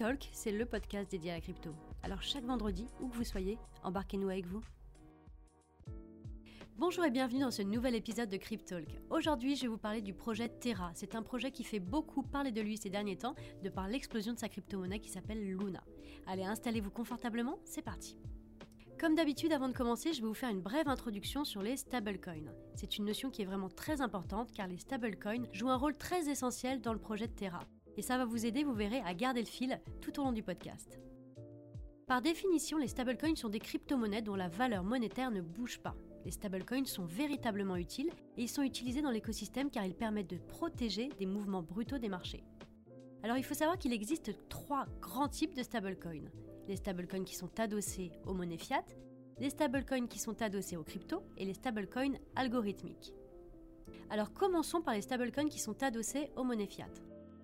Cryptalk, c'est le podcast dédié à la crypto. Alors chaque vendredi, où que vous soyez, embarquez-nous avec vous. Bonjour et bienvenue dans ce nouvel épisode de Cryptalk. Aujourd'hui, je vais vous parler du projet Terra. C'est un projet qui fait beaucoup parler de lui ces derniers temps, de par l'explosion de sa crypto-monnaie qui s'appelle Luna. Allez, installez-vous confortablement, c'est parti. Comme d'habitude, avant de commencer, je vais vous faire une brève introduction sur les stablecoins. C'est une notion qui est vraiment très importante car les stablecoins jouent un rôle très essentiel dans le projet Terra. Et ça va vous aider, vous verrez, à garder le fil tout au long du podcast. Par définition, les stablecoins sont des crypto-monnaies dont la valeur monétaire ne bouge pas. Les stablecoins sont véritablement utiles et ils sont utilisés dans l'écosystème car ils permettent de protéger des mouvements brutaux des marchés. Alors il faut savoir qu'il existe trois grands types de stablecoins les stablecoins qui sont adossés aux monnaies fiat, les stablecoins qui sont adossés aux cryptos et les stablecoins algorithmiques. Alors commençons par les stablecoins qui sont adossés aux monnaies fiat.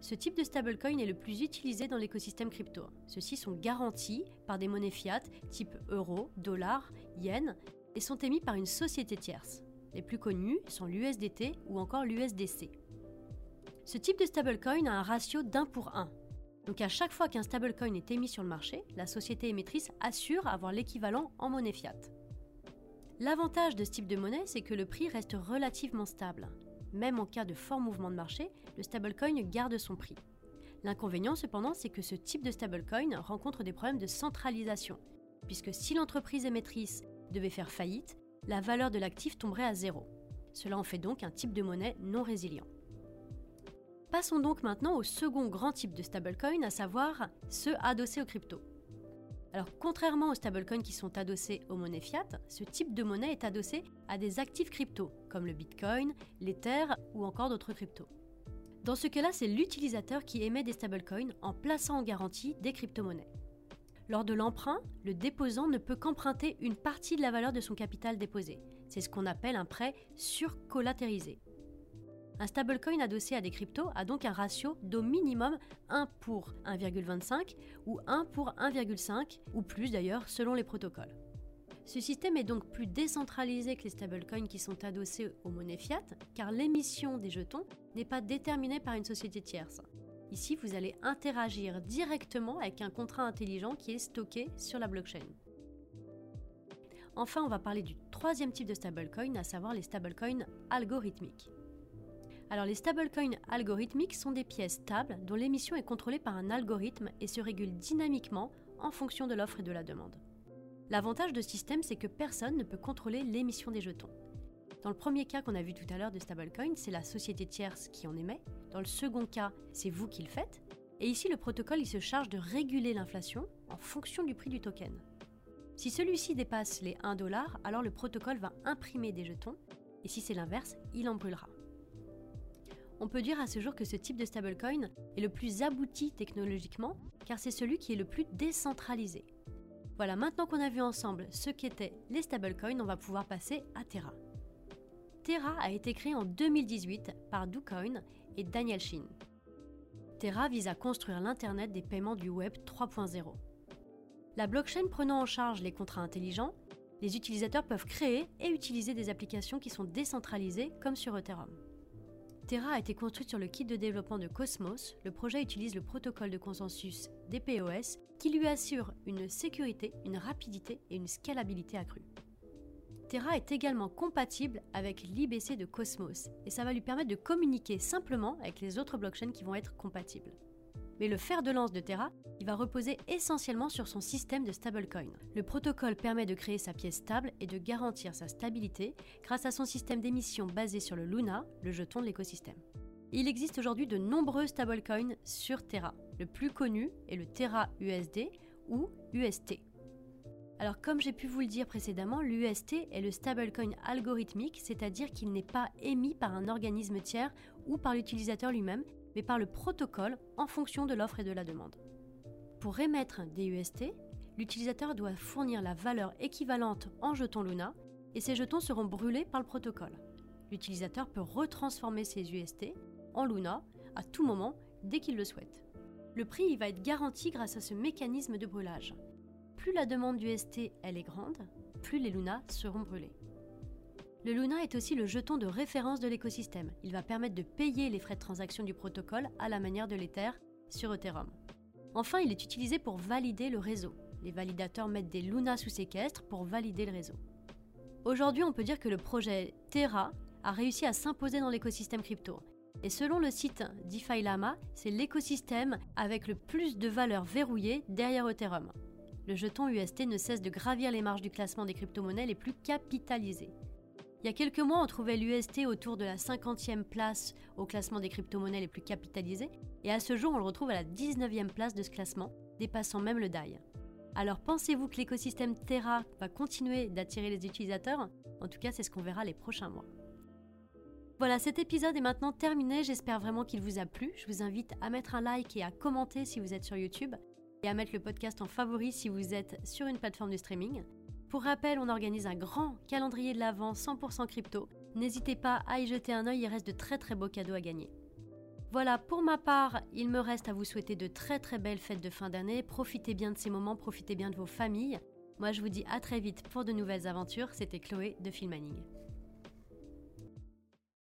Ce type de stablecoin est le plus utilisé dans l'écosystème crypto. Ceux-ci sont garantis par des monnaies fiat type euro, dollar, yen et sont émis par une société tierce. Les plus connus sont l'USDT ou encore l'USDC. Ce type de stablecoin a un ratio d'un pour un, donc à chaque fois qu'un stablecoin est émis sur le marché, la société émettrice assure avoir l'équivalent en monnaie fiat. L'avantage de ce type de monnaie, c'est que le prix reste relativement stable. Même en cas de fort mouvement de marché, le stablecoin garde son prix. L'inconvénient cependant, c'est que ce type de stablecoin rencontre des problèmes de centralisation, puisque si l'entreprise émettrice devait faire faillite, la valeur de l'actif tomberait à zéro. Cela en fait donc un type de monnaie non résilient. Passons donc maintenant au second grand type de stablecoin, à savoir ceux adossés aux cryptos. Alors contrairement aux stablecoins qui sont adossés aux monnaies fiat, ce type de monnaie est adossé à des actifs crypto, comme le Bitcoin, l'Ether ou encore d'autres cryptos. Dans ce cas-là, c'est l'utilisateur qui émet des stablecoins en plaçant en garantie des crypto-monnaies. Lors de l'emprunt, le déposant ne peut qu'emprunter une partie de la valeur de son capital déposé. C'est ce qu'on appelle un prêt surcollatérisé. Un stablecoin adossé à des cryptos a donc un ratio d'au minimum 1 pour 1,25 ou 1 pour 1,5 ou plus d'ailleurs selon les protocoles. Ce système est donc plus décentralisé que les stablecoins qui sont adossés aux monnaies fiat car l'émission des jetons n'est pas déterminée par une société tierce. Ici, vous allez interagir directement avec un contrat intelligent qui est stocké sur la blockchain. Enfin, on va parler du troisième type de stablecoin, à savoir les stablecoins algorithmiques. Alors les stablecoins algorithmiques sont des pièces stables dont l'émission est contrôlée par un algorithme et se régule dynamiquement en fonction de l'offre et de la demande. L'avantage de ce système, c'est que personne ne peut contrôler l'émission des jetons. Dans le premier cas qu'on a vu tout à l'heure de stablecoin, c'est la société tierce qui en émet. Dans le second cas, c'est vous qui le faites. Et ici, le protocole il se charge de réguler l'inflation en fonction du prix du token. Si celui-ci dépasse les 1 dollar, alors le protocole va imprimer des jetons. Et si c'est l'inverse, il en brûlera on peut dire à ce jour que ce type de stablecoin est le plus abouti technologiquement, car c'est celui qui est le plus décentralisé. Voilà, maintenant qu'on a vu ensemble ce qu'étaient les stablecoins, on va pouvoir passer à Terra. Terra a été créé en 2018 par DoCoin et Daniel Shin. Terra vise à construire l'Internet des paiements du Web 3.0. La blockchain prenant en charge les contrats intelligents, les utilisateurs peuvent créer et utiliser des applications qui sont décentralisées comme sur Ethereum. Terra a été construite sur le kit de développement de Cosmos. Le projet utilise le protocole de consensus DPoS qui lui assure une sécurité, une rapidité et une scalabilité accrue. Terra est également compatible avec l'IBC de Cosmos et ça va lui permettre de communiquer simplement avec les autres blockchains qui vont être compatibles. Mais le fer de lance de Terra, il va reposer essentiellement sur son système de stablecoin. Le protocole permet de créer sa pièce stable et de garantir sa stabilité grâce à son système d'émission basé sur le Luna, le jeton de l'écosystème. Il existe aujourd'hui de nombreux stablecoins sur Terra. Le plus connu est le Terra USD ou UST. Alors comme j'ai pu vous le dire précédemment, l'UST est le stablecoin algorithmique, c'est-à-dire qu'il n'est pas émis par un organisme tiers ou par l'utilisateur lui-même, mais par le protocole en fonction de l'offre et de la demande. Pour émettre des UST, l'utilisateur doit fournir la valeur équivalente en jetons Luna et ces jetons seront brûlés par le protocole. L'utilisateur peut retransformer ces UST en Luna à tout moment dès qu'il le souhaite. Le prix va être garanti grâce à ce mécanisme de brûlage. Plus la demande d'UST elle est grande, plus les Luna seront brûlés. Le Luna est aussi le jeton de référence de l'écosystème. Il va permettre de payer les frais de transaction du protocole à la manière de l'Ether sur Ethereum. Enfin, il est utilisé pour valider le réseau. Les validateurs mettent des Luna sous séquestre pour valider le réseau. Aujourd'hui, on peut dire que le projet Terra a réussi à s'imposer dans l'écosystème crypto. Et selon le site DeFi Lama, c'est l'écosystème avec le plus de valeur verrouillée derrière Ethereum. Le jeton UST ne cesse de gravir les marges du classement des crypto-monnaies les plus capitalisées. Il y a quelques mois, on trouvait l'UST autour de la 50e place au classement des crypto-monnaies les plus capitalisées, et à ce jour, on le retrouve à la 19e place de ce classement, dépassant même le DAI. Alors pensez-vous que l'écosystème Terra va continuer d'attirer les utilisateurs? En tout cas, c'est ce qu'on verra les prochains mois. Voilà, cet épisode est maintenant terminé, j'espère vraiment qu'il vous a plu. Je vous invite à mettre un like et à commenter si vous êtes sur YouTube, et à mettre le podcast en favori si vous êtes sur une plateforme de streaming. Pour rappel, on organise un grand calendrier de l'Avent 100% crypto. N'hésitez pas à y jeter un œil, il reste de très très beaux cadeaux à gagner. Voilà, pour ma part, il me reste à vous souhaiter de très très belles fêtes de fin d'année. Profitez bien de ces moments, profitez bien de vos familles. Moi, je vous dis à très vite pour de nouvelles aventures. C'était Chloé de Filmaning.